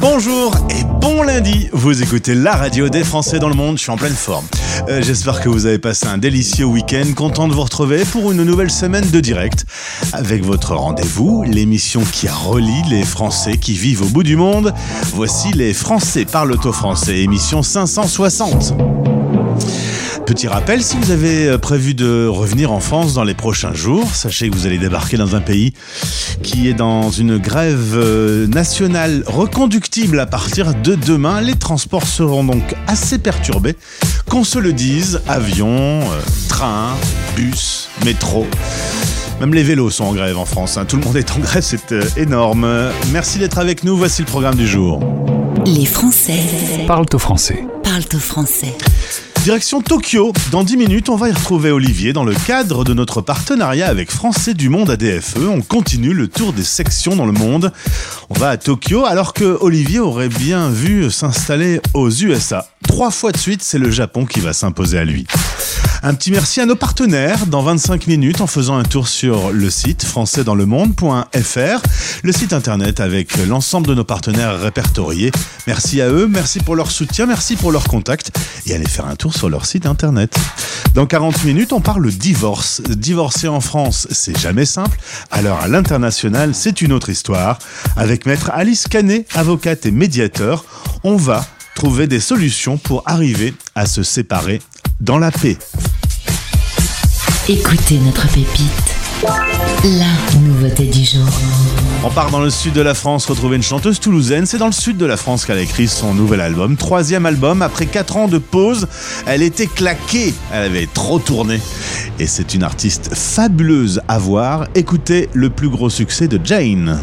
Bonjour et bon lundi. Vous écoutez la radio des Français dans le monde. Je suis en pleine forme. Euh, J'espère que vous avez passé un délicieux week-end. Content de vous retrouver pour une nouvelle semaine de direct avec votre rendez-vous, l'émission qui relie les Français qui vivent au bout du monde. Voici les Français parlent au français, émission 560. Petit rappel, si vous avez euh, prévu de revenir en France dans les prochains jours, sachez que vous allez débarquer dans un pays qui est dans une grève euh, nationale reconductible à partir de demain. Les transports seront donc assez perturbés. Qu'on se le dise, avion, euh, train, bus, métro. Même les vélos sont en grève en France. hein. Tout le monde est en grève, c'est énorme. Merci d'être avec nous. Voici le programme du jour. Les Français Parlent au français. parlent au français. Direction Tokyo. Dans 10 minutes, on va y retrouver Olivier dans le cadre de notre partenariat avec Français du Monde ADFE. On continue le tour des sections dans le monde. On va à Tokyo alors que Olivier aurait bien vu s'installer aux USA. Trois fois de suite, c'est le Japon qui va s'imposer à lui. Un petit merci à nos partenaires dans 25 minutes en faisant un tour sur le site françaisdanslemonde.fr, le site internet avec l'ensemble de nos partenaires répertoriés. Merci à eux, merci pour leur soutien, merci pour leur contact et allez faire un tour sur leur site internet. Dans 40 minutes, on parle divorce. Divorcer en France, c'est jamais simple. Alors à l'international, c'est une autre histoire. Avec maître Alice Canet, avocate et médiateur, on va trouver des solutions pour arriver à se séparer dans la paix. Écoutez notre pépite. La nouveauté du jour. On part dans le sud de la France retrouver une chanteuse toulousaine. C'est dans le sud de la France qu'elle a écrit son nouvel album. Troisième album, après 4 ans de pause, elle était claquée. Elle avait trop tourné. Et c'est une artiste fabuleuse à voir. Écoutez le plus gros succès de Jane.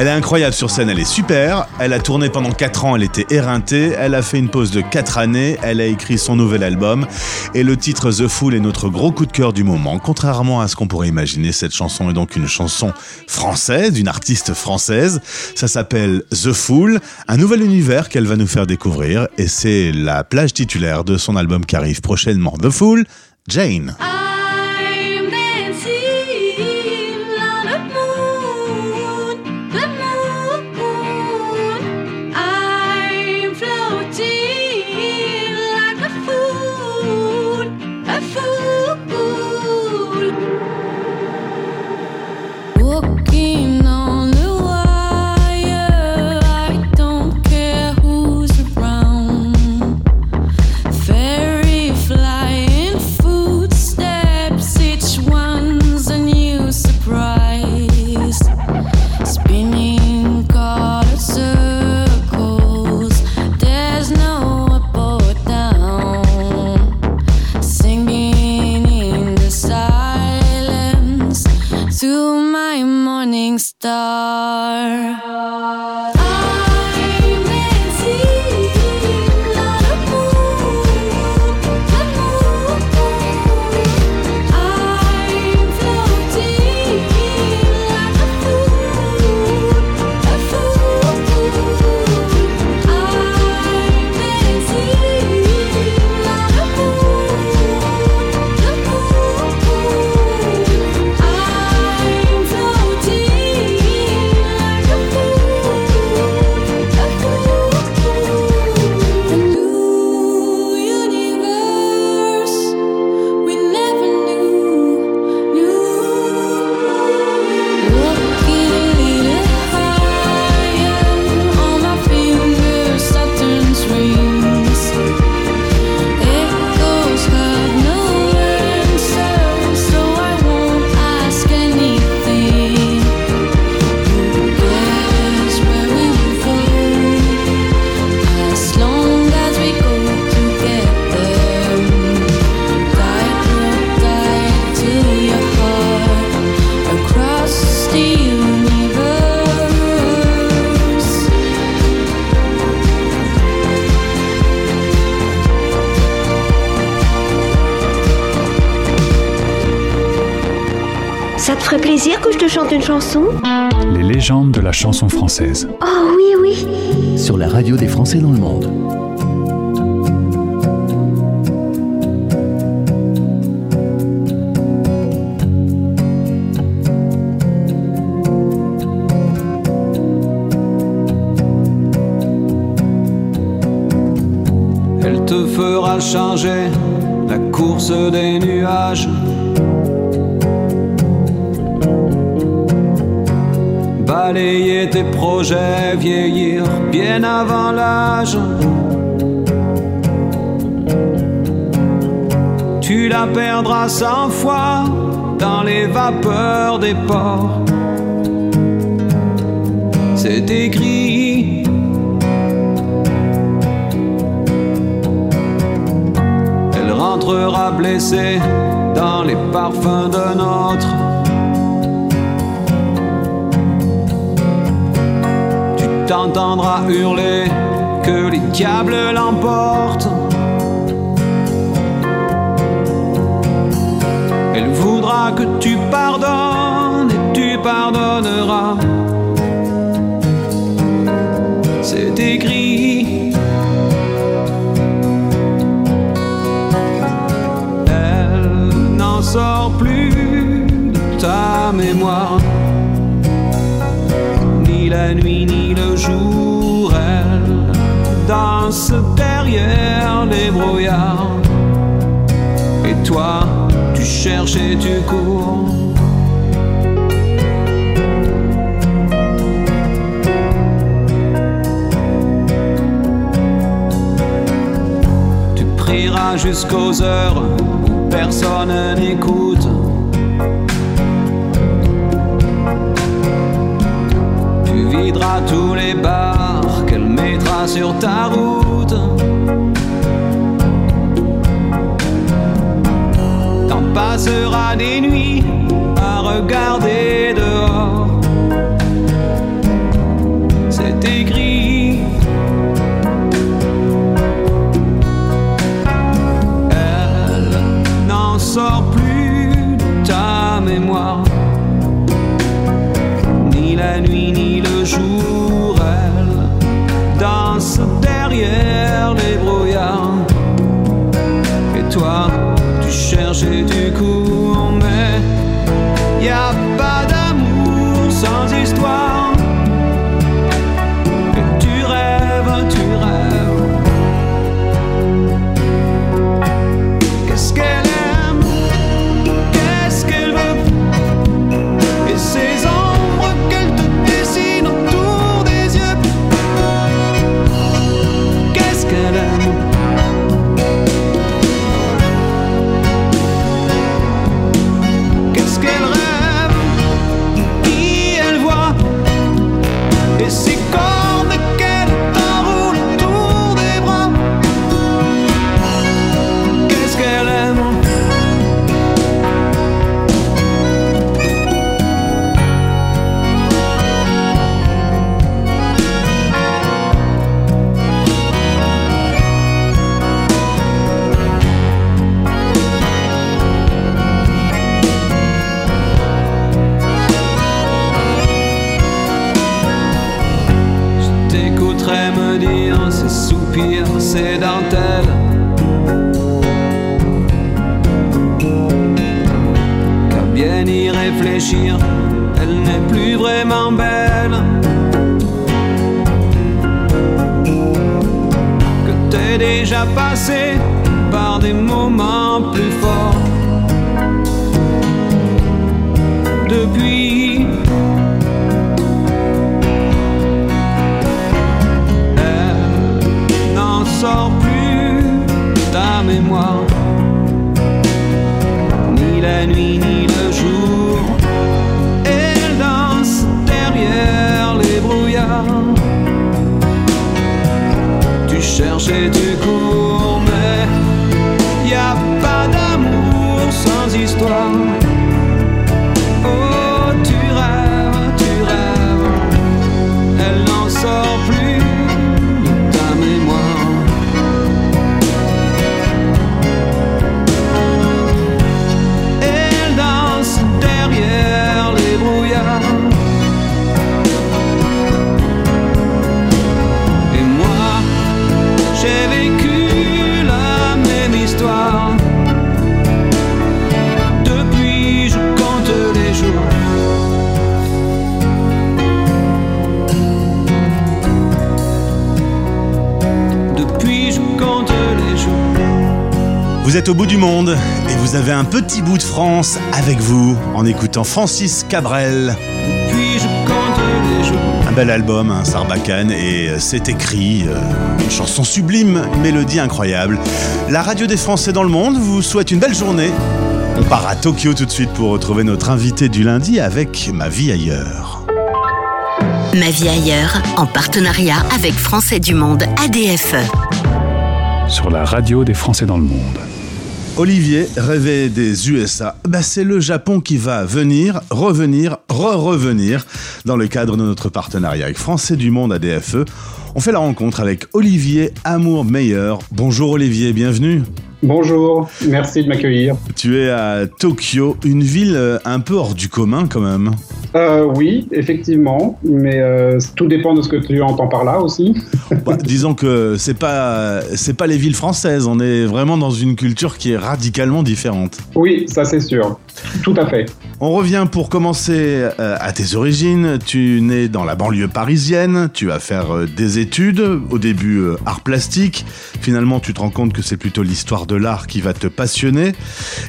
Elle est incroyable sur scène, elle est super. Elle a tourné pendant 4 ans, elle était éreintée. Elle a fait une pause de 4 années. Elle a écrit son nouvel album. Et le titre The Fool est notre gros coup de cœur du moment. Contrairement à ce qu'on pourrait imaginer, cette chanson est donc une chanson française, d'une artiste française. Ça s'appelle The Fool, un nouvel univers qu'elle va nous faire découvrir. Et c'est la plage titulaire de son album qui arrive prochainement. The Fool, Jane. I'm 的。Légendes de la chanson française. Oh oui, oui. Sur la radio des Français dans le monde. Elle te fera changer la course des nuages. Balayer tes projets, vieillir bien avant l'âge. Tu la perdras cent fois dans les vapeurs des ports. C'est écrit. Elle rentrera blessée dans les parfums d'un autre. T'entendras hurler que les diables l'emportent. Elle voudra que tu pardonnes et tu pardonneras. C'est écrit. Derrière les brouillards. Et toi, tu cherches et tu cours. Tu prieras jusqu'aux heures où personne n'écoute. Tu videras tous les bars qu'elle mettra sur ta route. T'en passeras des nuits à regarder tu cherches et ces dentelles. Qu'à bien y réfléchir, elle n'est plus vraiment belle. Que t'es déjà passé par des moments plus forts. Cherches êtes au bout du monde et vous avez un petit bout de France avec vous en écoutant Francis Cabrel. Un bel album, un Sarbacane, et euh, c'est écrit, euh, une chanson sublime, une mélodie incroyable. La radio des Français dans le monde vous souhaite une belle journée. On part à Tokyo tout de suite pour retrouver notre invité du lundi avec Ma vie ailleurs. Ma vie ailleurs, en partenariat avec Français du Monde ADFE. Sur la radio des Français dans le monde. Olivier rêvait des USA. Bah, c'est le Japon qui va venir, revenir, re-revenir dans le cadre de notre partenariat avec Français du Monde ADFE. On fait la rencontre avec Olivier Amour Meyer. Bonjour Olivier, bienvenue. Bonjour, merci de m'accueillir. Tu es à Tokyo, une ville euh, un peu hors du commun quand même. Euh, oui, effectivement, mais euh, tout dépend de ce que tu entends par là aussi. Bah, disons que c'est pas c'est pas les villes françaises, on est vraiment dans une culture qui est radicalement différente. Oui, ça c'est sûr, tout à fait. On revient pour commencer euh, à tes origines. Tu nais dans la banlieue parisienne, tu vas faire euh, des études, au début euh, art plastique, finalement tu te rends compte que c'est plutôt l'histoire de l'art qui va te passionner,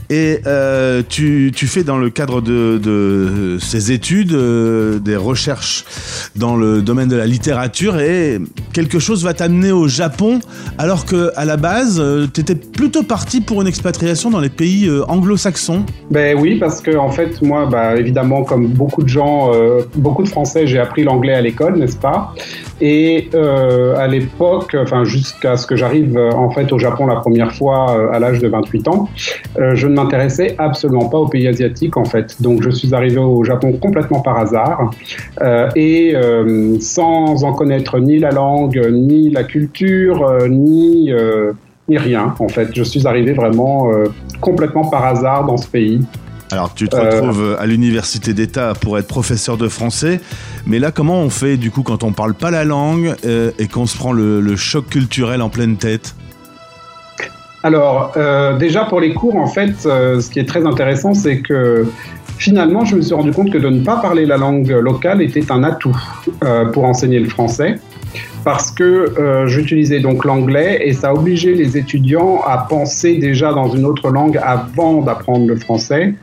et euh, tu, tu fais dans le cadre de, de ces études euh, des recherches dans le domaine de la littérature, et quelque chose va t'amener au Japon, alors que à la base, tu étais plutôt parti pour une expatriation dans les pays anglo-saxons. Ben oui, parce que en fait, moi, bah, évidemment, comme beaucoup de gens, euh, beaucoup de Français, j'ai appris l'anglais à l'école, n'est-ce pas? Et euh, à l'époque, enfin jusqu'à ce que j'arrive euh, en fait au Japon la première fois à l'âge de 28 ans, je ne m'intéressais absolument pas aux pays asiatiques en fait. Donc je suis arrivé au Japon complètement par hasard et sans en connaître ni la langue, ni la culture, ni ni rien en fait. Je suis arrivé vraiment complètement par hasard dans ce pays. Alors tu te retrouves à l'université d'État pour être professeur de français, mais là comment on fait du coup quand on parle pas la langue euh, et qu'on se prend le, choc culturel en pleine tête? Alors, euh, déjà pour les cours, en fait, euh, ce qui est très intéressant, c'est que finalement, je me suis rendu compte que de ne pas parler la langue locale était un atout pour enseigner le français. Parce que j'utilisais donc l'anglais et ça obligeait les étudiants à penser déjà dans une autre langue avant d'apprendre le français,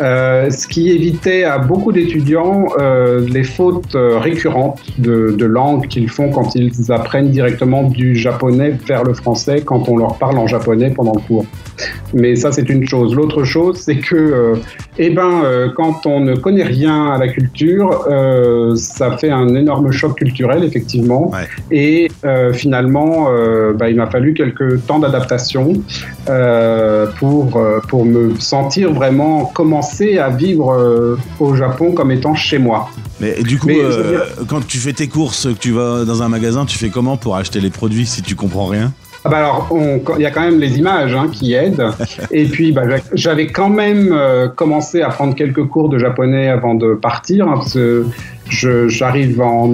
euh, ce qui évitait à beaucoup d'étudiants euh, les fautes euh, récurrentes de, de langue qu'ils font quand ils apprennent directement du japonais vers le français quand on leur parle en japonais pendant le cours. Mais ça, c'est une chose. L'autre chose, c'est que, euh, eh ben, euh, quand on ne connaît rien à la culture, euh, ça fait un énorme choc culturel, effectivement. Ouais. Et finalement, bah, il m'a fallu quelques temps d'adaptation pour, pour me sentir vraiment commencer à vivre euh, au Japon comme étant chez moi. Mais du coup, Mais, euh, dire- quand tu fais tes courses, que tu vas dans un magasin, tu fais comment pour acheter les produits si tu comprends rien? Ah bah alors, il y a quand même les images hein, qui aident. Et puis, bah, j'a- j'avais quand même euh, commencé à prendre quelques cours de japonais avant de partir, hein, parce que j'arrive en,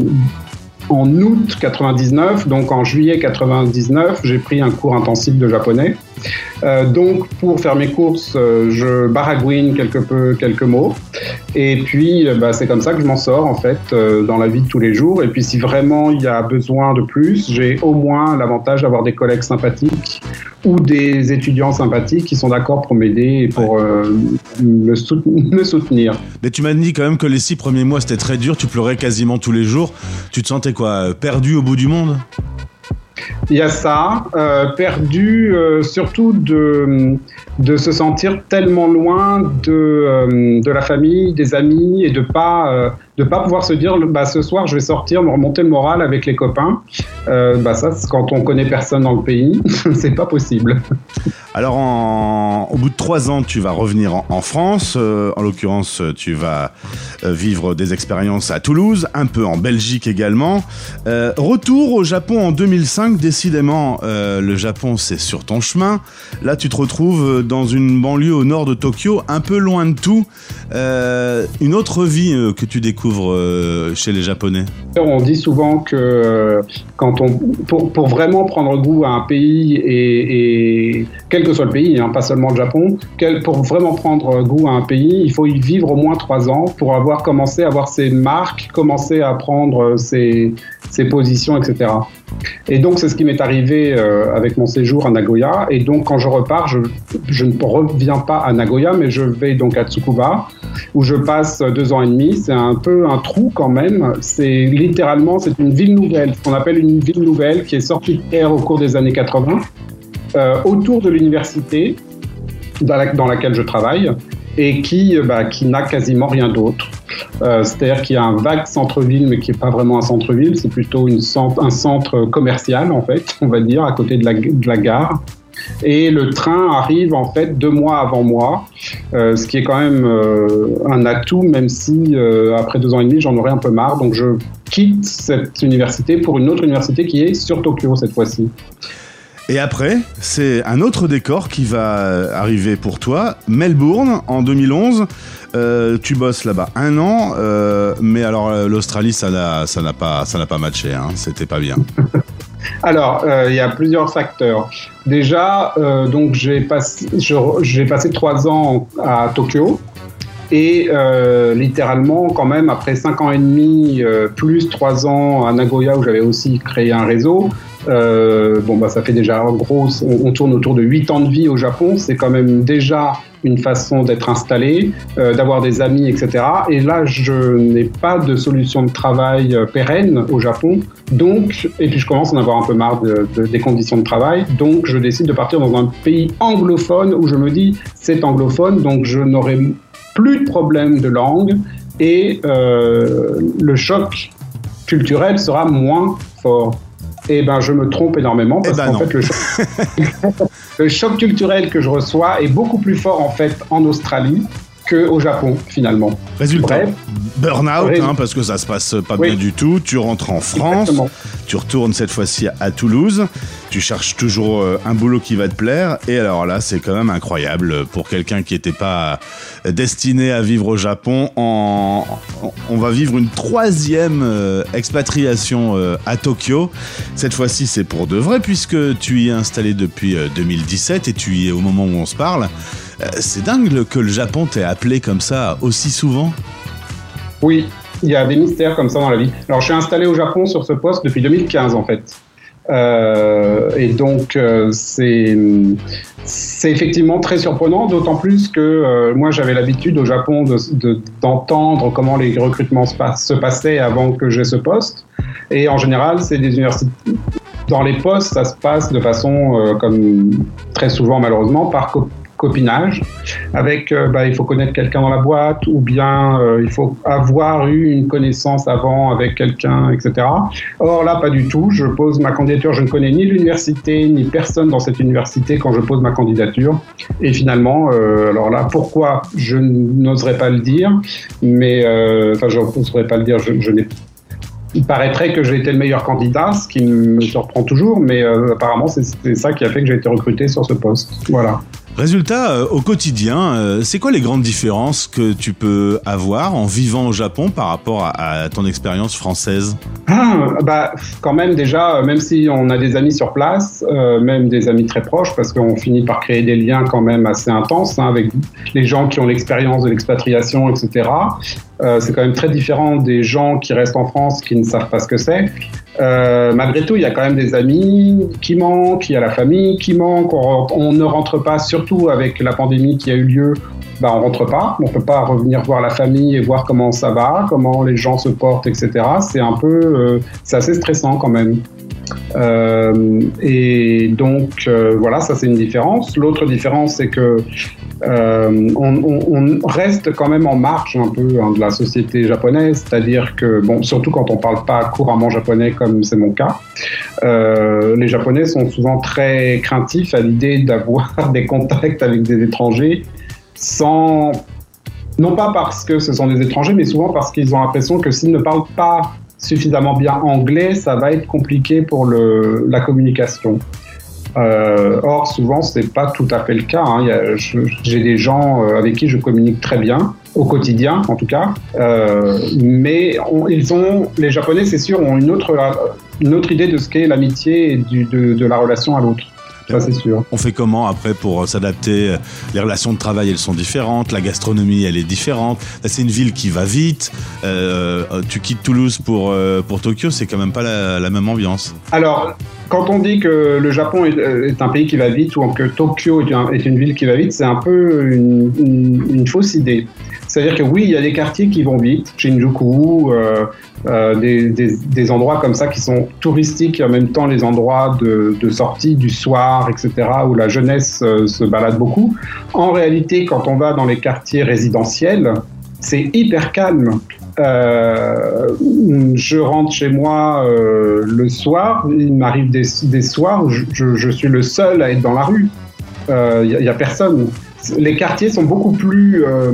en août 99, donc en juillet 99, j'ai pris un cours intensif de japonais. Euh, donc, pour faire mes courses, euh, je baragouine quelque peu quelques mots. Et puis, euh, bah, c'est comme ça que je m'en sors, en fait, euh, dans la vie de tous les jours. Et puis, si vraiment il y a besoin de plus, j'ai au moins l'avantage d'avoir des collègues sympathiques ou des étudiants sympathiques qui sont d'accord pour m'aider et pour euh, me, sout- me soutenir. Mais tu m'as dit quand même que les six premiers mois c'était très dur, tu pleurais quasiment tous les jours. Tu te sentais quoi Perdu au bout du monde? Il y a ça, euh, perdu euh, surtout de, se sentir tellement loin de, euh, de la famille, des amis et de pas de pas pouvoir se dire bah, ce soir je vais sortir me remonter le moral avec les copains. Euh, bah ça quand on connaît personne dans le pays, c'est pas possible. Alors, au bout de trois ans, tu vas revenir en, France. Euh, en l'occurrence, tu vas euh, vivre des expériences à Toulouse, un peu en Belgique également. Retour au Japon en 2005. Décidément, le Japon, c'est sur ton chemin. Là, tu te retrouves dans une banlieue au nord de Tokyo, un peu loin de tout. Une autre vie que tu découvres euh, chez les Japonais. On dit souvent que euh, quand on, pour, vraiment prendre goût à un pays et, quel que soit le pays, hein, pas seulement le Japon, pour vraiment prendre goût à un pays, il faut y vivre au moins trois ans pour avoir commencé à avoir ses marques, commencer à prendre ses, ses positions, etc. Et donc c'est ce qui m'est arrivé euh, avec mon séjour à Nagoya. Et donc quand je repars, je, ne reviens pas à Nagoya, mais je vais donc à Tsukuba où je passe deux ans et demi. C'est un peu un trou quand même. C'est littéralement, c'est une ville nouvelle, ce qu'on appelle une ville nouvelle qui est sortie de terre au cours des années 80, euh, autour de l'université dans, la- dans laquelle je travaille et qui, euh, bah, qui n'a quasiment rien d'autre. Euh, C'est-à-dire qu'il y a un vague centre-ville, mais qui n'est pas vraiment un centre-ville, c'est plutôt une centre, un centre commercial, en fait, on va dire, à côté de la, de la gare. Et le train arrive en fait deux mois avant moi, euh, ce qui est quand même euh, un atout, même si euh, après deux ans et demi j'en aurais un peu marre. Donc je quitte cette université pour une autre université qui est sur Tokyo cette fois-ci. Et après, c'est un autre décor qui va arriver pour toi. Melbourne, en 2011. Euh, tu bosses là-bas un an, euh, mais alors euh, l'Australie, ça n'a pas, pas matché. Hein, C'était pas bien. Alors, euh, il y a plusieurs facteurs. Déjà, euh, donc j'ai passé, trois ans à Tokyo. Et euh, littéralement, quand même, après cinq ans et demi, euh, plus trois ans à Nagoya où j'avais aussi créé un réseau, euh, bon, bah, ça fait déjà gros, on, tourne autour de huit ans de vie au Japon. C'est quand même déjà une façon d'être installé, euh, d'avoir des amis, etc. Et là, je n'ai pas de solution de travail euh, pérenne au Japon. Donc, et puis je commence à en avoir un peu marre de- de- des conditions de travail. Donc, je décide de partir dans un pays anglophone où je me dis, c'est anglophone, donc je n'aurai plus de problème de langue et le choc culturel sera moins fort. Et ben, je me trompe énormément parce Eh ben qu'en fait, le choc, le choc culturel que je reçois est beaucoup plus fort en fait en Australie qu'au Japon finalement. Résultat, burn-out, hein, parce que ça se passe pas Oui. bien du tout. Tu rentres en France, Exactement. tu retournes cette fois-ci à Toulouse. Tu cherches toujours euh, un boulot qui va te plaire. Et alors là, c'est quand même incroyable pour quelqu'un qui n'était pas destiné à vivre au Japon. En, on va vivre une troisième euh, expatriation euh, à Tokyo. Cette fois-ci, c'est pour de vrai puisque tu y es installé depuis euh, 2017 et tu y es au moment où on se parle. Euh, C'est dingue que le Japon t'ait appelé comme ça aussi souvent. Oui, il y a des mystères comme ça dans la vie. Alors, je suis installé au Japon sur ce poste depuis 2015 en fait. Euh, et donc, euh, c'est effectivement très surprenant, d'autant plus que moi j'avais l'habitude au Japon de- de- d'entendre comment les recrutements se, passaient avant que j'ai ce poste. Et en général, c'est des universités. Dans les postes, ça se passe de façon, comme très souvent malheureusement, par co- copinage avec euh, bah, il faut connaître quelqu'un dans la boîte ou bien euh, il faut avoir eu une connaissance avant avec quelqu'un, etc. Or là, pas du tout. Je pose ma candidature, je ne connais ni l'université ni personne dans cette université quand je pose ma candidature. Et finalement, euh, alors là, pourquoi je n'oserais pas le dire, mais enfin, je n'oserais pas le dire, il paraîtrait que j'ai été le meilleur candidat, ce qui me surprend toujours, mais apparemment c'est ça qui a fait que j'ai été recruté sur ce poste. Voilà. Résultat, euh, au quotidien, euh, c'est quoi les grandes différences que tu peux avoir en vivant au Japon par rapport à, ton expérience française Ah, bah, quand même déjà, euh, même si on a des amis sur place, même des amis très proches, parce qu'on finit par créer des liens quand même assez intenses hein, avec les gens qui ont l'expérience de l'expatriation, etc. C'est quand même très différent des gens qui restent en France qui ne savent pas ce que c'est. Euh, malgré tout, il y a quand même des amis qui manquent, il y a la famille qui manque, on, ne rentre pas, surtout avec la pandémie qui a eu lieu, bah, on rentre pas, on peut pas revenir voir la famille et voir comment ça va, comment les gens se portent, etc. C'est un peu, euh, c'est assez stressant quand même. Euh, et donc voilà, ça c'est une différence. L'autre différence, c'est que euh, on, reste quand même en marge un peu hein, de la société japonaise, c'est-à-dire que bon, surtout quand on parle pas couramment japonais comme c'est mon cas, euh, les Japonais sont souvent très craintifs à l'idée d'avoir des contacts avec des étrangers sans non pas parce que ce sont des étrangers, mais souvent parce qu'ils ont l'impression que s'ils ne parlent pas suffisamment bien anglais, ça va être compliqué pour la communication. Euh, or, souvent, c'est pas tout à fait le cas. hein. J'ai des gens euh, avec qui je communique très bien, au quotidien en tout cas. Euh, mais ils ont, les Japonais, c'est sûr, ont une autre, une autre idée de ce qu'est l'amitié et de, de la relation à l'autre. Ça, c'est sûr. On fait comment après pour euh, s'adapter? Les relations de travail, elles sont différentes. La gastronomie, elle est différente. C'est une ville qui va vite. Euh, euh, tu quittes Toulouse pour, pour Tokyo, c'est quand même pas la, la même ambiance. Alors, quand on dit que le Japon est, est un pays qui va vite ou que Tokyo est, un- est une ville qui va vite, c'est un peu une, une- une fausse idée. C'est-à-dire que oui, il y a des quartiers qui vont vite, Shinjuku, euh, euh, des, endroits comme ça qui sont touristiques et en même temps les endroits de, sortie du soir, etc., où la jeunesse euh, se balade beaucoup. En réalité, quand on va dans les quartiers résidentiels, c'est hyper calme. Euh, je rentre chez moi euh, le soir, il m'arrive des, soirs où je, suis le seul à être dans la rue. Il n'y a, personne. Les quartiers sont beaucoup plus euh,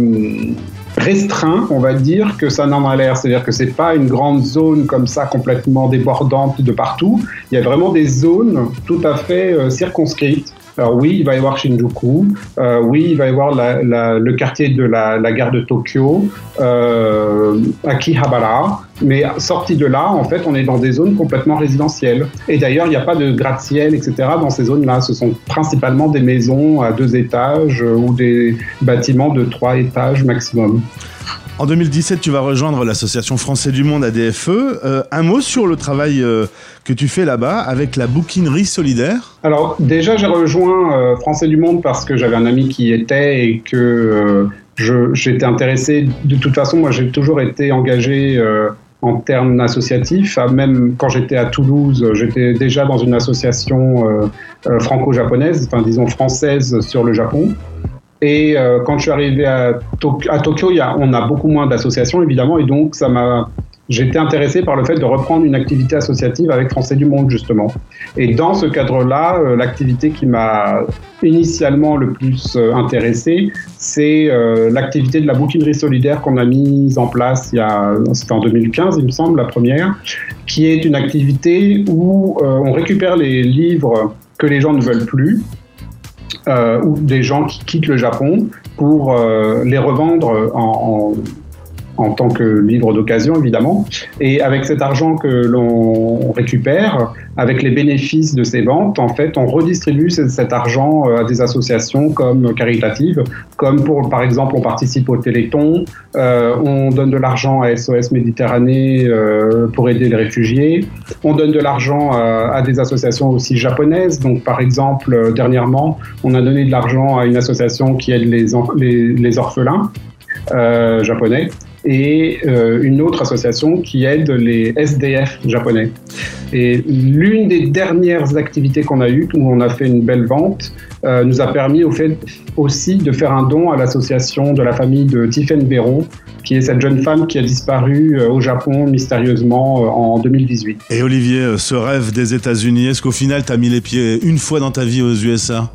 restreints, on va dire, que ça n'en a l'air. C'est-à-dire que c'est pas une grande zone comme ça complètement débordante de partout. Il y a vraiment des zones tout à fait euh, circonscrites. Alors oui, il va y avoir Shinjuku, euh, oui, il va y avoir la- la- le quartier de la, la gare de Tokyo, euh, Akihabara, mais sorti de là, en fait, on est dans des zones complètement résidentielles. Et d'ailleurs, il n'y a pas de gratte-ciel, etc. dans ces zones-là. Ce sont principalement des maisons à deux étages euh, ou des bâtiments de trois étages maximum. En 2017, tu vas rejoindre l'association Français du Monde ADFE. Euh, un mot sur le travail euh, que tu fais là-bas avec la bouquinerie solidaire Alors déjà, j'ai rejoint euh, Français du Monde parce que j'avais un ami qui était et que j'étais intéressé. De toute façon, moi, j'ai toujours été engagé en termes associatifs. Ah, Même quand j'étais à Toulouse, j'étais déjà dans une association franco-japonaise, enfin disons française sur le Japon. Et euh, quand je suis arrivé à, Tok- à Tokyo, on a beaucoup moins d'associations évidemment, et donc ça m'a J'étais intéressé par le fait de reprendre une activité associative avec Français du Monde, justement. Et dans ce cadre-là, euh, l'activité qui m'a initialement le plus euh, intéressé, c'est euh, l'activité de la bouquinerie solidaire qu'on a mise en place c'était en 2015, il me semble, la première, qui est une activité où on récupère les livres que les gens ne veulent plus, ou des gens qui quittent le Japon pour euh, les revendre en, en, en tant que livre d'occasion, évidemment. Et avec cet argent que l'on récupère, avec les bénéfices de ces ventes, en fait, on redistribue ce- cet argent euh, à des associations comme caritatives, comme pour, par exemple, on participe au Téléthon, euh, on donne de l'argent à SOS Méditerranée euh, pour aider les réfugiés, on donne de l'argent à, des associations aussi japonaises. Donc, par exemple, dernièrement, on a donné de l'argent à une association qui aide les, orphelins japonais et euh, une autre association qui aide les SDF japonais. Et l'une des dernières activités qu'on a eues, où on a fait une belle vente, euh, nous a permis au fait aussi de faire un don à l'association de la famille de Tiffen Béron, qui est cette jeune femme qui a disparu euh, au Japon mystérieusement en 2018. Et Olivier, ce rêve des États-Unis, est-ce qu'au final, tu as mis les pieds une fois dans ta vie aux USA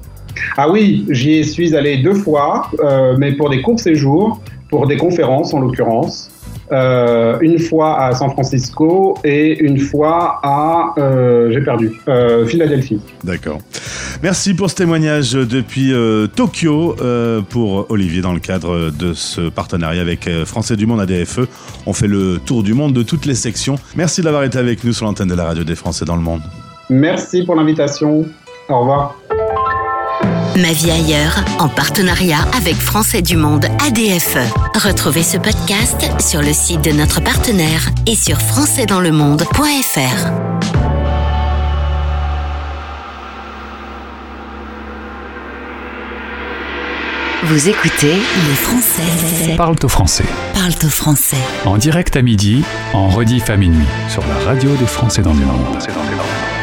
Ah oui, j'y suis allé deux fois, euh, mais pour des courts séjours, pour des conférences en l'occurrence. Euh, une fois à San Francisco et une fois à, euh, j'ai perdu, euh, Philadelphie. D'accord. Merci pour ce témoignage depuis euh, Tokyo pour Olivier dans le cadre de ce partenariat avec Français du Monde ADFE. On fait le tour du monde de toutes les sections. Merci d'avoir été avec nous sur l'antenne de la radio des Français dans le monde. Merci pour l'invitation. Au revoir. Ma vie ailleurs, en partenariat avec Français du Monde ADFE. Retrouvez ce podcast sur le site de notre partenaire et sur françaisdanslemonde.fr. Vous écoutez les Français. Parle au français. Parle au français. En direct à midi, en rediff à minuit, sur la radio des Français dans le monde.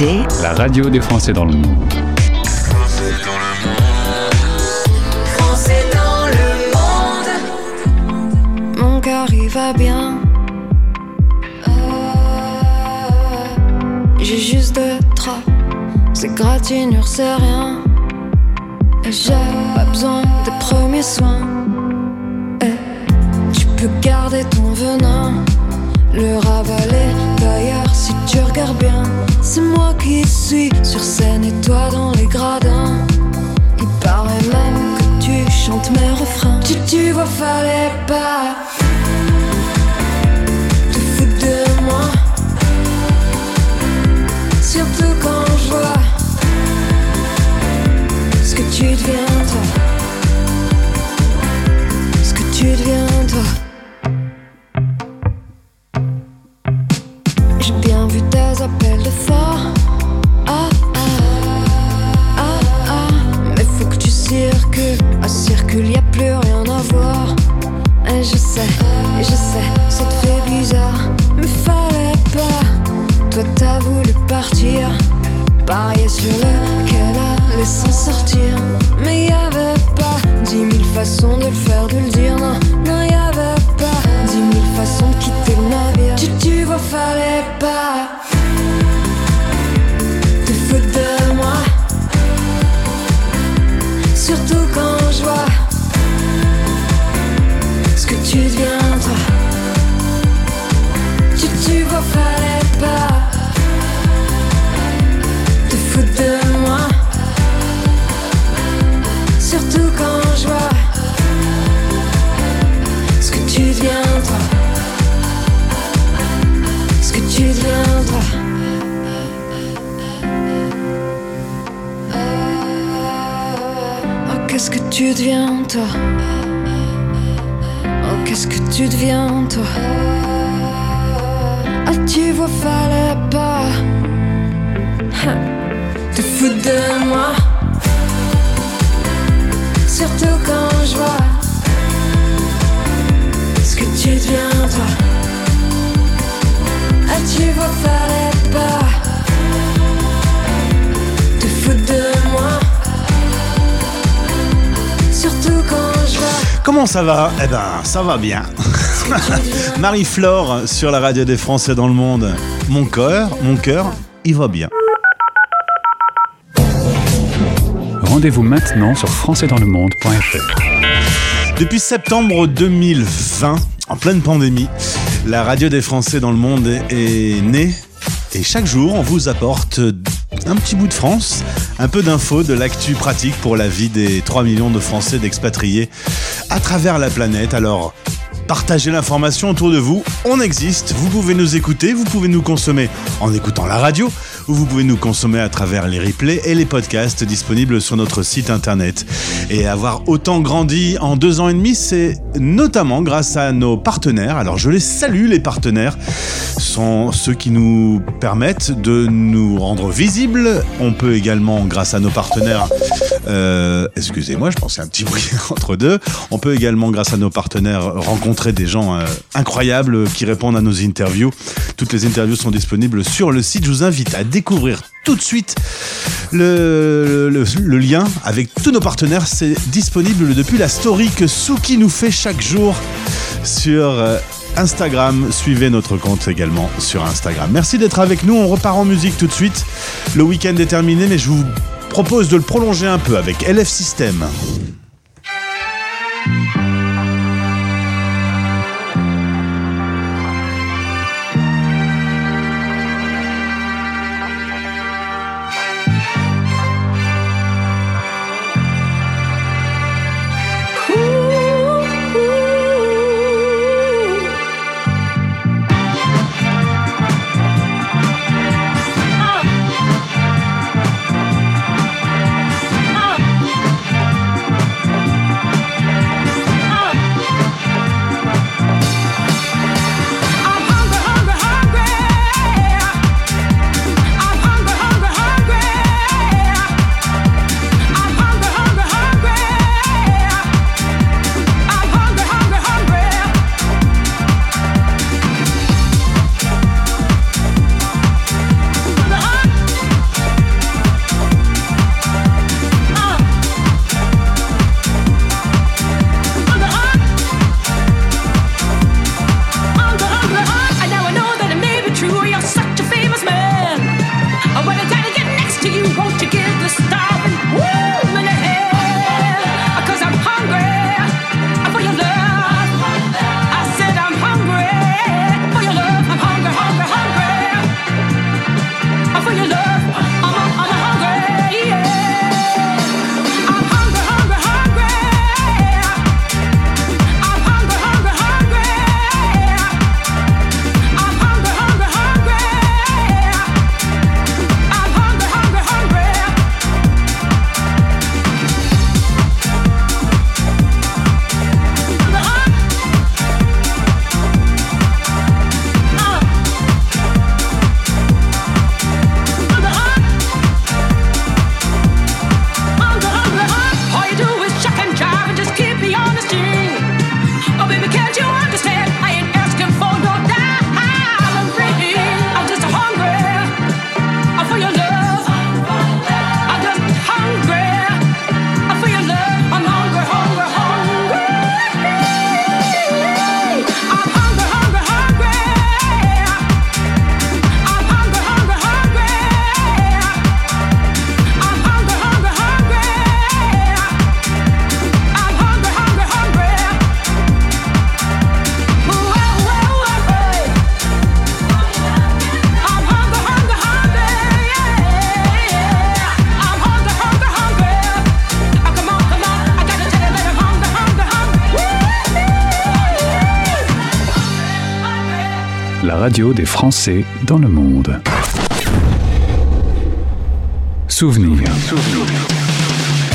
Écoutez La radio des Français dans le monde. Français dans le monde. Mon cœur il va bien. Euh, J'ai juste deux trois. Ces gratinures c'est rien. Et j'ai pas besoin des premiers soins. Et tu peux garder ton venin. Le ravaler d'ailleurs si tu regardes bien. C'est moi qui suis sur scène et toi dans les gradins. Il paraît même que tu chantes mes refrains. Tu, tu vois, fallait pas te foutre de moi. Surtout quand je vois ce que tu deviens, toi. Ce que tu deviens, et je sais, ça te fait bizarre. Mais fallait pas. Toi, t'as voulu partir. Parier sur lequel allait s'en sortir. Mais y avait pas dix mille façons de le faire, de le dire. Non, non, tu deviens, toi? Oh, qu'est-ce que tu deviens, toi? Ah, tu vois, fallait pas te foutre de moi. Surtout quand je vois ce que tu deviens, toi. Ah, tu vois, fallait pas te foutre de moi. Surtout quand je vois Comment ça va Eh ben, ça va bien. Marie-Flore sur la radio des Français dans le monde. Mon cœur, mon cœur, il va bien. Rendez-vous maintenant sur françaisdanslemonde.fr. Depuis septembre 2020, en pleine pandémie, la radio des Français dans le monde est née. Et chaque jour, on vous apporte un petit bout de France, un peu d'infos, de l'actu pratique pour la vie des 3 millions de Français d'expatriés à travers la planète. Alors, partagez l'information autour de vous. On existe, vous pouvez nous écouter, vous pouvez nous consommer en écoutant la radio, ou vous pouvez nous consommer à travers les replays et les podcasts disponibles sur notre site internet. Et avoir autant grandi en deux ans et demi, c'est notamment grâce à nos partenaires. Alors je les salue, les partenaires sont ceux qui nous permettent de nous rendre visibles. On peut également, grâce à nos partenaires, euh, excusez-moi, je pensais un petit bruit entre deux. On peut également, grâce à nos partenaires, rencontrer des gens euh, incroyables qui répondent à nos interviews. Toutes les interviews sont disponibles sur le site. Je vous invite à tout de suite le, le- le lien avec tous nos partenaires. C'est disponible depuis la story que Suki nous fait chaque jour sur euh, Instagram. Suivez notre compte également sur Instagram. Merci d'être avec nous. On repart en musique tout de suite. Le week-end est terminé, mais je vous propose de le prolonger un peu avec LF System. Radio des Français dans le monde. Souvenir. Yesterday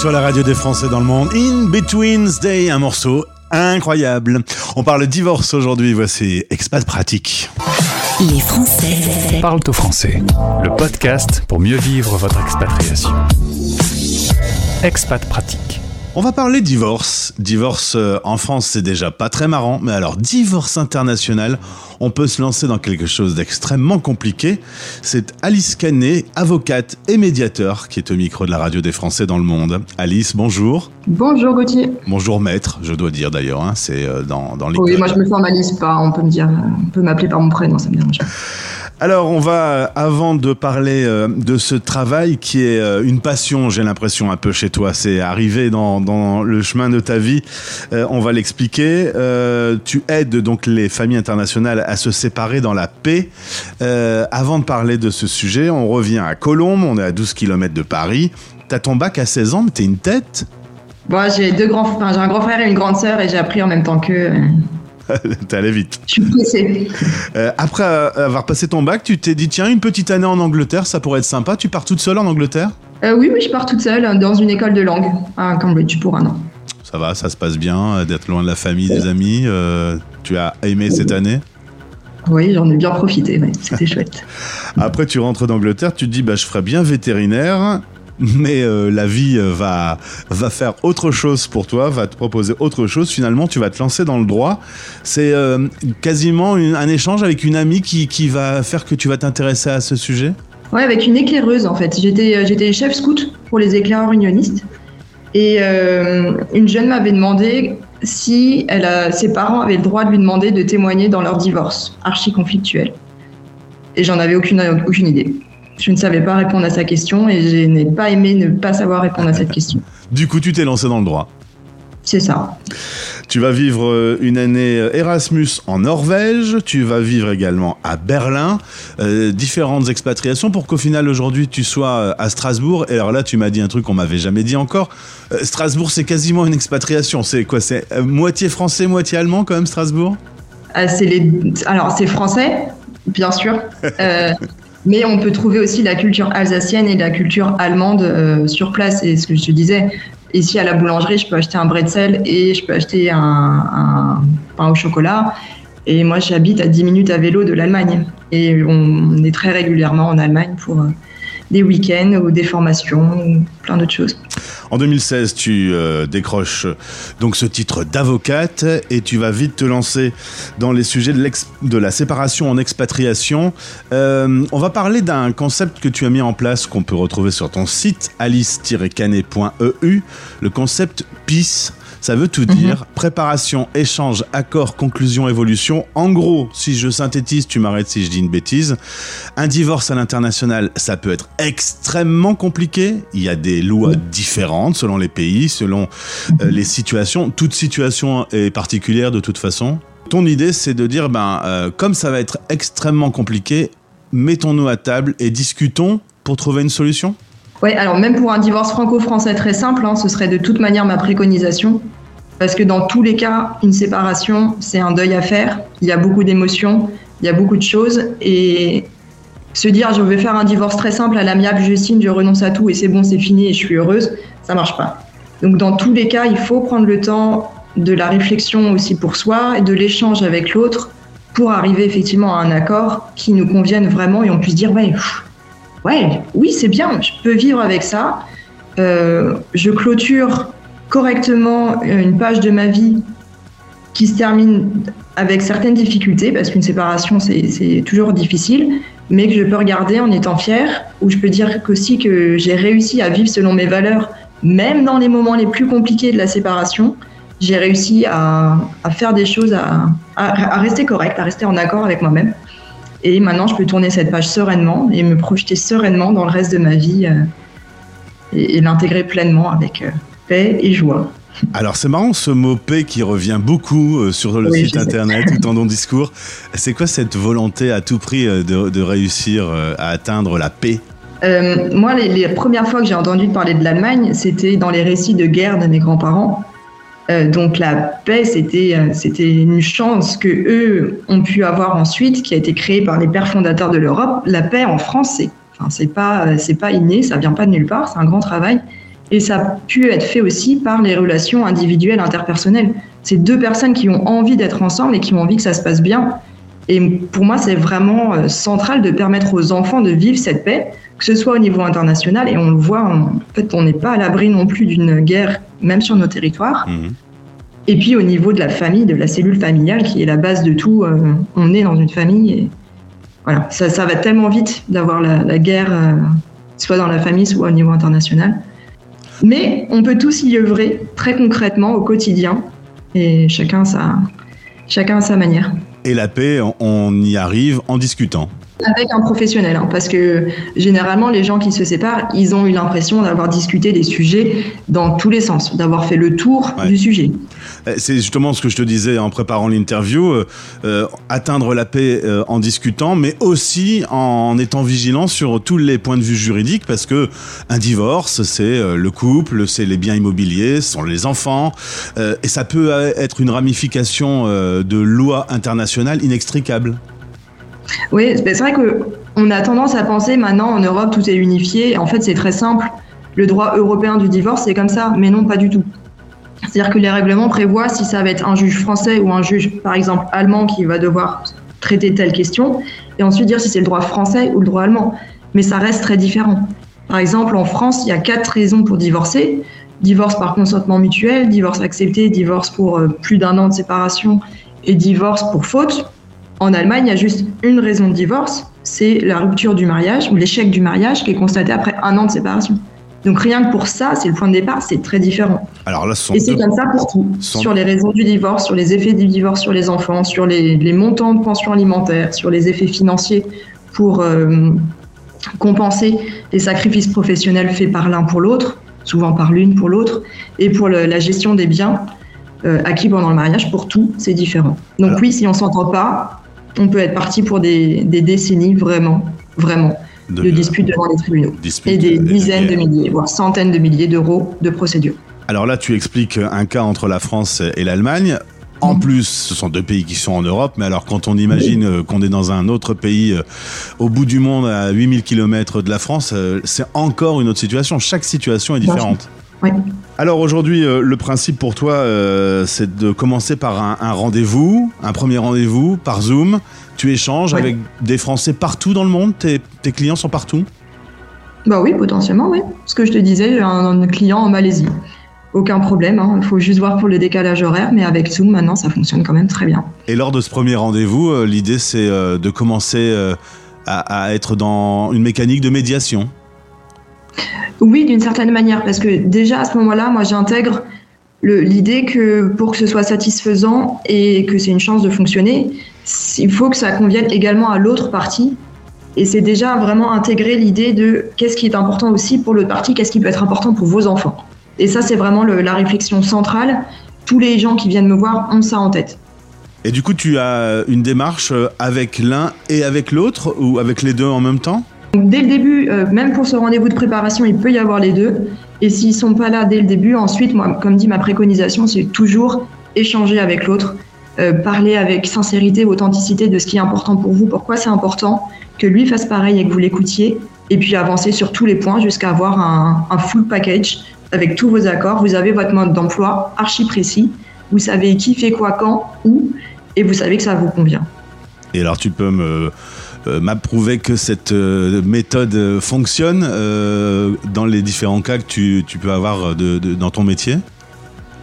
sur la radio des Français dans le monde. In Between's Day, un morceau incroyable. On parle divorce aujourd'hui. Voici Expat Pratique. Les Français Parle au français. Le podcast pour mieux vivre votre expatriation. Expat pratique. On va parler divorce. Divorce euh, en France, c'est déjà pas très marrant, mais alors divorce international, on peut se lancer dans quelque chose d'extrêmement compliqué. C'est Alice Canet, avocate et médiateur, qui est au micro de la radio des Français dans le monde. Alice, bonjour. Bonjour Gauthier. Bonjour maître, je dois dire d'ailleurs, hein, c'est euh, dans, dans les Oui, moi je me formalise pas, on peut me dire, on peut m'appeler par mon prénom, ça me dérange. pas. Alors, on va, avant de parler euh, de ce travail qui est euh, une passion, j'ai l'impression, un peu chez toi, c'est arrivé dans, le chemin de ta vie, euh, on va l'expliquer. Euh, tu aides donc les familles internationales à se séparer dans la paix. Euh, avant de parler de ce sujet, on revient à Colombes, on est à 12 km de Paris. T'as ton bac à 16 ans, mais t'es une tête? Bon, j'ai deux grands, j'ai un grand frère et une grande sœur et j'ai appris en même temps qu'eux. T'es allé vite. Je suis pressée. Euh, après avoir passé ton bac, tu t'es dit, tiens, une petite année en Angleterre, ça pourrait être sympa. Tu pars toute seule en Angleterre? Euh, oui, oui, je pars toute seule dans une école de langue à Cambridge pour un an. Ça va, ça se passe bien, euh, d'être loin de la famille, des amis. euh, tu as aimé cette année? Oui, j'en ai bien profité, ouais, c'était chouette. Après, tu rentres d'Angleterre, tu te dis, bah, je ferais bien vétérinaire, mais euh, la vie euh, va, va faire autre chose pour toi, va te proposer autre chose. Finalement, tu vas te lancer dans le droit. C'est euh, quasiment un échange avec une amie qui, qui va faire que tu vas t'intéresser à ce sujet? Ouais, avec une éclaireuse en fait. J'étais, j'étais chef scout pour les éclaireurs unionistes. Et une jeune m'avait demandé si ses parents avaient le droit de lui demander de témoigner dans leur divorce, archi conflictuel. Et j'en avais aucune idée. Je ne savais pas répondre à sa question et je n'ai pas aimé ne pas savoir répondre à cette question. Du coup, tu t'es lancé dans le droit. C'est ça. Tu vas vivre euh, une année euh, Erasmus en Norvège, tu vas vivre également à Berlin, euh, différentes expatriations pour qu'au final aujourd'hui tu sois à Strasbourg. Et alors là, tu m'as dit un truc qu'on m'avait jamais dit encore. Euh, Strasbourg, c'est quasiment une expatriation. C'est quoi? C'est moitié français, moitié allemand quand même, Strasbourg? Euh, les... Alors, c'est français, bien sûr. Mais on peut trouver aussi la culture alsacienne et la culture allemande euh, sur place. Et ce que je te disais, ici à la boulangerie, je peux acheter un bretzel et je peux acheter un, un pain au chocolat. Et moi, j'habite à 10 minutes à vélo de l'Allemagne. Et on est très régulièrement en Allemagne pour euh, des week-ends ou des formations ou plein d'autres choses. En 2016, tu euh, décroches donc ce titre d'avocate et tu vas vite te lancer dans les sujets de la séparation en expatriation. Euh, on va parler d'un concept que tu as mis en place qu'on peut retrouver sur ton site alice-canet.eu, le concept PIS. Ça veut tout dire. Préparation, échange, accord, conclusion, évolution. En gros, si je synthétise, tu m'arrêtes si je dis une bêtise. Un divorce à l'international, ça peut être extrêmement compliqué. Il y a des lois différentes selon les pays, selon euh, les situations. Toute situation est particulière de toute façon. Ton idée, c'est de dire, ben, euh, comme ça va être extrêmement compliqué, mettons-nous à table et discutons pour trouver une solution. Oui, alors même pour un divorce franco-français très simple, hein, ce serait de toute manière ma préconisation. Parce que dans tous les cas, une séparation, c'est un deuil à faire. Il y a beaucoup d'émotions, il y a beaucoup de choses. Et se dire je vais faire un divorce très simple à l'amiable, je signe, je renonce à tout et c'est bon, c'est fini et je suis heureuse, ça marche pas. Donc dans tous les cas, il faut prendre le temps de la réflexion aussi pour soi et de l'échange avec l'autre pour arriver effectivement à un accord qui nous convienne vraiment et on puisse dire ouais, pff, ouais, oui, c'est bien, je peux vivre avec ça. Euh, je clôture correctement une page de ma vie qui se termine avec certaines difficultés, parce qu'une séparation, c'est toujours difficile, mais que je peux regarder en étant fière, ou je peux dire aussi que j'ai réussi à vivre selon mes valeurs, même dans les moments les plus compliqués de la séparation. J'ai réussi à, à faire des choses, à, à, à rester correcte, à rester en accord avec moi-même. Et maintenant, je peux tourner cette page sereinement et me projeter sereinement dans le reste de ma vie euh, et, et l'intégrer pleinement avec euh, paix et joie. Alors c'est marrant ce mot paix qui revient beaucoup euh, sur le Oui, site internet ou dans ton discours. C'est quoi cette volonté à tout prix de, de réussir à atteindre la paix? Euh, moi, les, les premières fois que j'ai entendu parler de l'Allemagne, c'était dans les récits de guerre de mes grands-parents. Euh, donc la paix, c'était euh, c'était une chance que eux ont pu avoir ensuite, qui a été créée par les pères fondateurs de l'Europe. La paix en France, c'est enfin, c'est pas euh, c'est pas inné, ça vient pas de nulle part, c'est un grand travail. Et ça a pu être fait aussi par les relations individuelles interpersonnelles. C'est deux personnes qui ont envie d'être ensemble et qui ont envie que ça se passe bien. Et pour moi, c'est vraiment central de permettre aux enfants de vivre cette paix, que ce soit au niveau international, et on le voit, on- en fait, on n'est pas à l'abri non plus d'une guerre, même sur nos territoires. Mhm. Et puis au niveau de la famille, de la cellule familiale, qui est la base de tout, euh, on est dans une famille, et voilà, ça, ça va tellement vite d'avoir la, la guerre, euh, soit dans la famille, soit au niveau international. Mais on peut tous y œuvrer très concrètement au quotidien, et chacun sa, chacun à sa manière. Et la paix, on y arrive en discutant. Avec un professionnel, hein, parce que généralement, les gens qui se séparent, ils ont eu l'impression d'avoir discuté des sujets dans tous les sens, d'avoir fait le tour Ouais. du sujet. Euh, C'est justement ce que je te disais en préparant l'interview, euh, euh, atteindre la paix euh, en discutant, mais aussi en étant vigilant sur tous les points de vue juridiques, parce que un divorce, c'est le couple, c'est les biens immobiliers, ce sont les enfants, euh, et ça peut être une ramification de lois internationales inextricables. Oui, c'est vrai que on a tendance à penser maintenant en Europe tout est unifié. En fait, c'est très simple. Le droit européen du divorce, c'est comme ça, mais non, pas du tout. C'est-à-dire que les règlements prévoient si ça va être un juge français ou un juge, par exemple, allemand qui va devoir traiter telle question, et ensuite dire si c'est le droit français ou le droit allemand. Mais ça reste très différent. Par exemple, en France, il y a quatre raisons pour divorcer. Divorce par consentement mutuel, divorce accepté, divorce pour euh, plus d'un an de séparation et divorce pour faute. En Allemagne, il y a juste une raison de divorce, c'est la rupture du mariage ou l'échec du mariage qui est constaté après un an de séparation. Donc rien que pour ça, c'est le point de départ, c'est très différent. Alors là, ce sont Et c'est comme ça pour tout. Sur les raisons du divorce, sur les effets du divorce sur les enfants, sur les, les montants de pension alimentaire, sur les effets financiers pour euh, compenser les sacrifices professionnels faits par l'un pour l'autre, souvent par l'une pour l'autre, et pour le- la gestion des biens. euh, acquis pendant le mariage. Pour tout, c'est différent. Donc Alors- oui, si on s'entend pas, on peut être parti pour des, des décennies vraiment, vraiment De- de, disputes devant les tribunaux. Et des dizaines de milliers, voire centaines de milliers d'euros de procédures. Alors là, tu expliques un cas entre la France et l'Allemagne. En plus, ce sont deux pays qui sont en Europe, mais alors quand on imagine euh, qu'on est dans un autre pays euh, au bout du monde, à 8000 km de la France, euh, c'est encore une autre situation. Chaque situation est différente. Oui. Alors aujourd'hui, euh, le principe pour toi, euh, c'est de commencer par un, un rendez-vous, un premier rendez-vous par Zoom. Tu échanges avec des Français partout dans le monde. Tes, tes clients sont partout. Bah oui, potentiellement, oui. Ce que je te disais, j'ai un, un client en Malaisie. Aucun problème, hein. il faut juste voir pour le décalage horaire, mais avec Zoom, maintenant, ça fonctionne quand même très bien. Et lors de ce premier rendez-vous, euh, l'idée c'est de commencer à, à être dans une mécanique de médiation. Oui, d'une certaine manière, parce que déjà à ce moment-là, moi j'intègre l'idée que pour que ce soit satisfaisant et que c'est une chance de fonctionner, il faut que ça convienne également à l'autre partie. Et c'est déjà vraiment intégrer l'idée de qu'est-ce qui est important aussi pour l'autre partie, qu'est-ce qui peut être important pour vos enfants. Et ça, c'est vraiment la réflexion centrale. Tous les gens qui viennent me voir ont ça en tête. Et du coup, tu as une démarche avec l'un et avec l'autre ou avec les deux en même temps? Donc, dès le début, euh, même pour ce rendez-vous de préparation, il peut y avoir les deux. Et s'ils sont pas là dès le début, ensuite, moi, comme dit ma préconisation, c'est toujours échanger avec l'autre, euh, parler avec sincérité, authenticité de ce qui est important pour vous, pourquoi c'est important, que lui fasse pareil et que vous l'écoutiez, et puis avancer sur tous les points jusqu'à avoir un full package avec tous vos accords. Vous avez votre mode d'emploi archi précis, vous savez qui fait quoi, quand, où, et vous savez que ça vous convient. Et alors, tu peux me euh, m'approuver que cette euh, méthode euh, fonctionne dans les différents cas que tu, peux avoir dans ton métier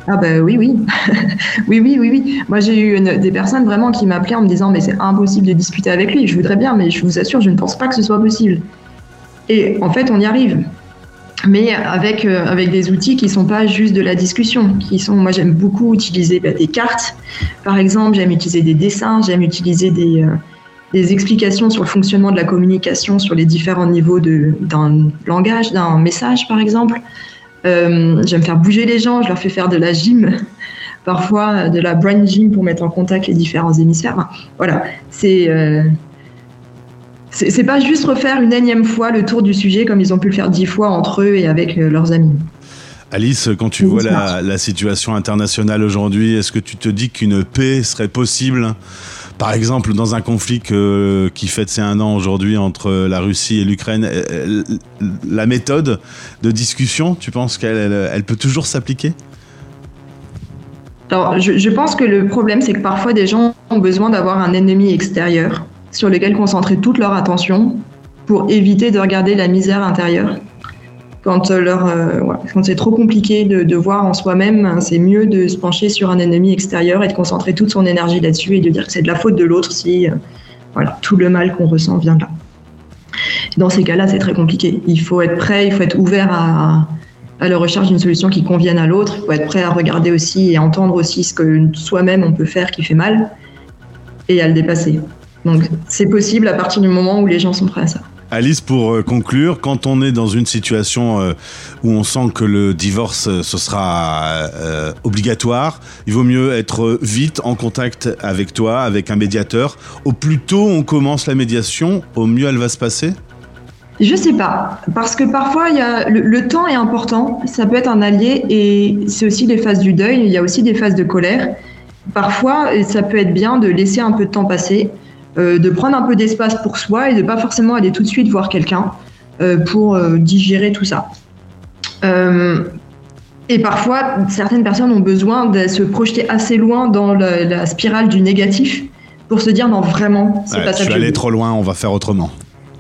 Ah bah oui, oui. oui, oui, oui, oui. Moi, j'ai eu des personnes vraiment qui m'appelaient en me disant mais c'est impossible de discuter avec lui. Je voudrais bien, mais je vous assure, je ne pense pas que ce soit possible. Et en fait, on y arrive. Mais avec, avec des outils qui sont pas juste de la discussion, qui sont, moi j'aime beaucoup utiliser bah, des cartes, par exemple, j'aime utiliser des dessins, j'aime utiliser des, des explications sur le fonctionnement de la communication sur les différents niveaux de- d'un langage, d'un message, par exemple. Euh, j'aime faire bouger les gens, je leur fais faire de la gym, parfois euh, de la brain gym pour mettre en contact les différents hémisphères. Enfin, voilà, c'est euh, c'est pas juste refaire une énième fois le tour du sujet comme ils ont pu le faire dix fois entre eux et avec euh, leurs amis. Alice, quand tu vois la situation internationale aujourd'hui, est-ce que tu te dis qu'une paix serait possible Par exemple, dans un conflit qui fête ses un an aujourd'hui entre la Russie et l'Ukraine, euh, euh, la méthode de discussion, tu penses qu'elle elle- elle peut toujours s'appliquer? Alors, je pense que le problème, c'est que parfois des gens ont besoin d'avoir un ennemi extérieur sur lequel concentrer toute leur attention pour éviter de regarder la misère intérieure. Quand, euh, euh, quand c'est trop compliqué de, voir en soi-même, hein, c'est mieux de se pencher sur un ennemi extérieur et de concentrer toute son énergie là-dessus et de dire que c'est de la faute de l'autre si euh, tout le mal qu'on ressent vient de là. Dans ces cas-là, c'est très compliqué. Il faut être prêt, il faut être ouvert à, à la recherche d'une solution qui convienne à l'autre. Il faut être prêt à regarder aussi et entendre aussi ce que soi-même on peut faire qui fait mal et à le dépasser. Donc c'est possible à partir du moment où les gens sont prêts à ça. Alice, pour euh, conclure, quand on est dans une situation euh, où on sent que le divorce, euh, ce sera obligatoire, il vaut mieux être vite en contact avec toi, avec un médiateur. Au plus tôt on commence la médiation, au mieux elle va se passer? Je sais pas, parce que parfois y a le, le temps est important, ça peut être un allié et c'est aussi des phases du deuil, il y a aussi des phases de colère. Parfois, ça peut être bien de laisser un peu de temps passer, euh, de prendre un peu d'espace pour soi et de pas forcément aller tout de suite voir quelqu'un euh, pour euh, digérer tout ça. Et parfois, certaines personnes ont besoin de se projeter assez loin dans la, la spirale du négatif pour se dire non vraiment, c'est Ouais, pas Je ça suis je allé veux. trop loin, on va faire autrement.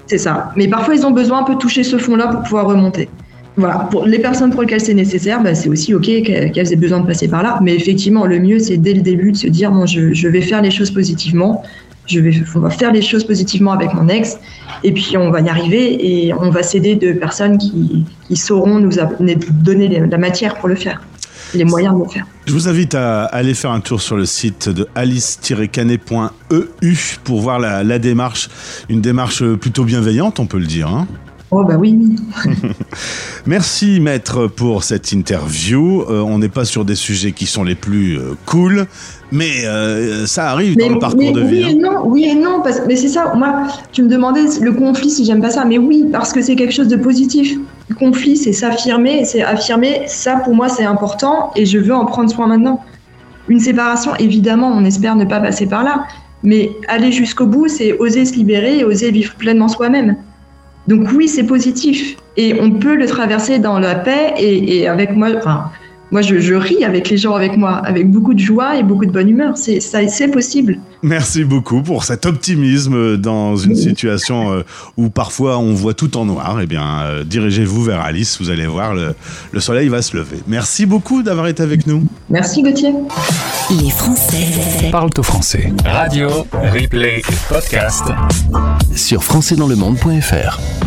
C'est ça. Mais parfois, ils ont besoin un peu de toucher ce fond-là pour pouvoir remonter. Voilà. Pour les personnes pour lesquelles c'est nécessaire, bah, c'est aussi OK qu'elles qu'elles aient besoin de passer par là. Mais effectivement, le mieux, c'est dès le début de se dire bon, je, je vais faire les choses positivement. Je vais, on va faire les choses positivement avec mon ex. Et puis, on va y arriver et on va s'aider de personnes qui, qui sauront nous donner la matière pour le faire, les moyens de le faire. Je vous invite à aller faire un tour sur le site de alice-canet.eu pour voir la, la démarche, une démarche plutôt bienveillante, on peut le dire. hein. Oh bah oui. Merci maître pour cette interview. Euh, on n'est pas sur des sujets qui sont les plus euh, cool, mais euh, ça arrive dans le parcours mais de oui vie. et hein. non, oui et non, parce, mais c'est ça. Moi, tu me demandais le conflit si j'aime pas ça, mais oui, parce que c'est quelque chose de positif. Le conflit, c'est s'affirmer, c'est affirmer. Ça, pour moi, c'est important, et je veux en prendre soin maintenant. Une séparation, évidemment, on espère ne pas passer par là, mais aller jusqu'au bout, c'est oser se libérer et oser vivre pleinement soi-même. Donc oui, c'est positif, et on peut le traverser dans la paix et, et avec moi. Enfin, moi, je, je ris avec les gens avec moi, avec beaucoup de joie et beaucoup de bonne humeur. C'est ça, c'est possible. Merci beaucoup pour cet optimisme dans une situation euh, où parfois on voit tout en noir. Eh bien, euh, dirigez-vous vers Alice, vous allez voir, le, le soleil va se lever. Merci beaucoup d'avoir été avec nous. Merci Gauthier. Les Français Parle au français. Radio, replay, podcast. Sur françaisdanslemonde.fr.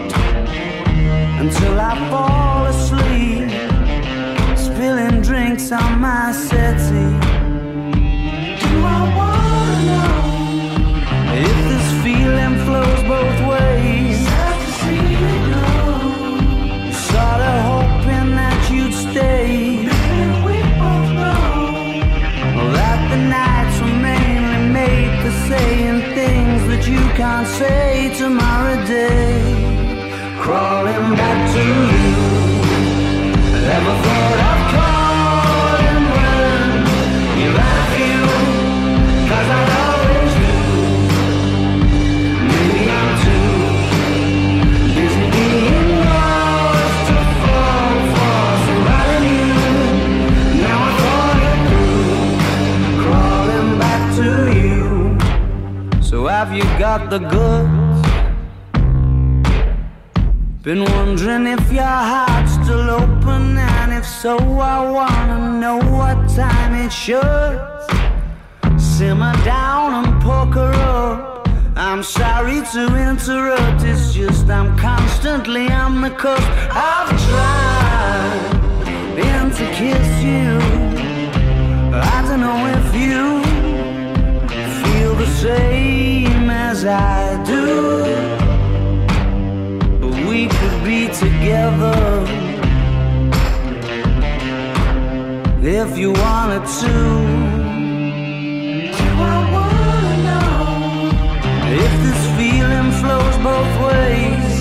until I fall asleep, spilling drinks on my settee. Got the goods? Been wondering if your heart's still open, and if so, I wanna know what time it should. Simmer down and poker up. I'm sorry to interrupt, it's just I'm constantly on the cusp. I've tried been to kiss you. But I don't know if you the same as I do. But we could be together if you wanted to. Do I wanna know if this feeling flows both ways?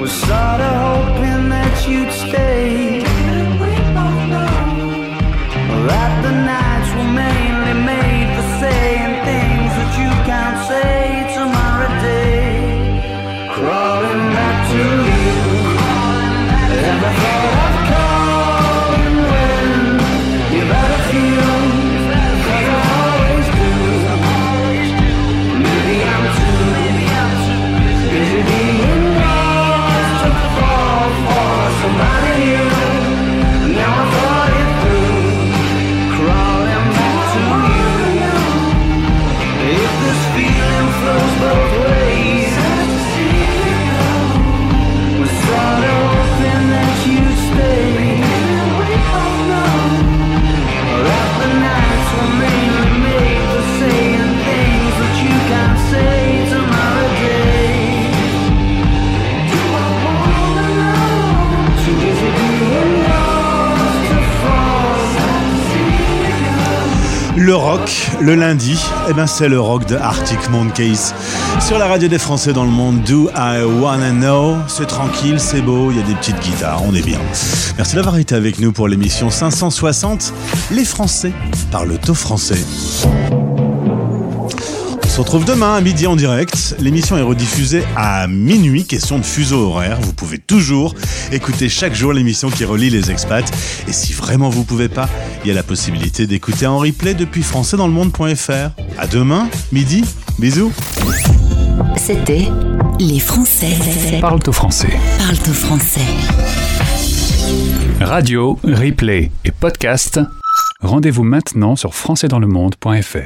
We're sorta hoping that you'd stay. Le lundi, eh ben c'est le rock de Arctic Monkeys. Sur la radio des Français dans le monde, Do I Wanna Know? C'est tranquille, c'est beau, il y a des petites guitares, on est bien. Merci d'avoir été avec nous pour l'émission 560. Les Français parlent au français. On se retrouve demain à midi en direct. L'émission est rediffusée à minuit, question de fuseau horaire. Vous pouvez toujours écouter chaque jour l'émission qui relie les expats. Et si vraiment vous pouvez pas, il y a la possibilité d'écouter en replay depuis françaisdanslemonde.fr. À demain, midi. Bisous. C'était Les Français Parle au français. parlent au français. Radio, replay et podcast. Rendez-vous maintenant sur françaisdanslemonde.fr.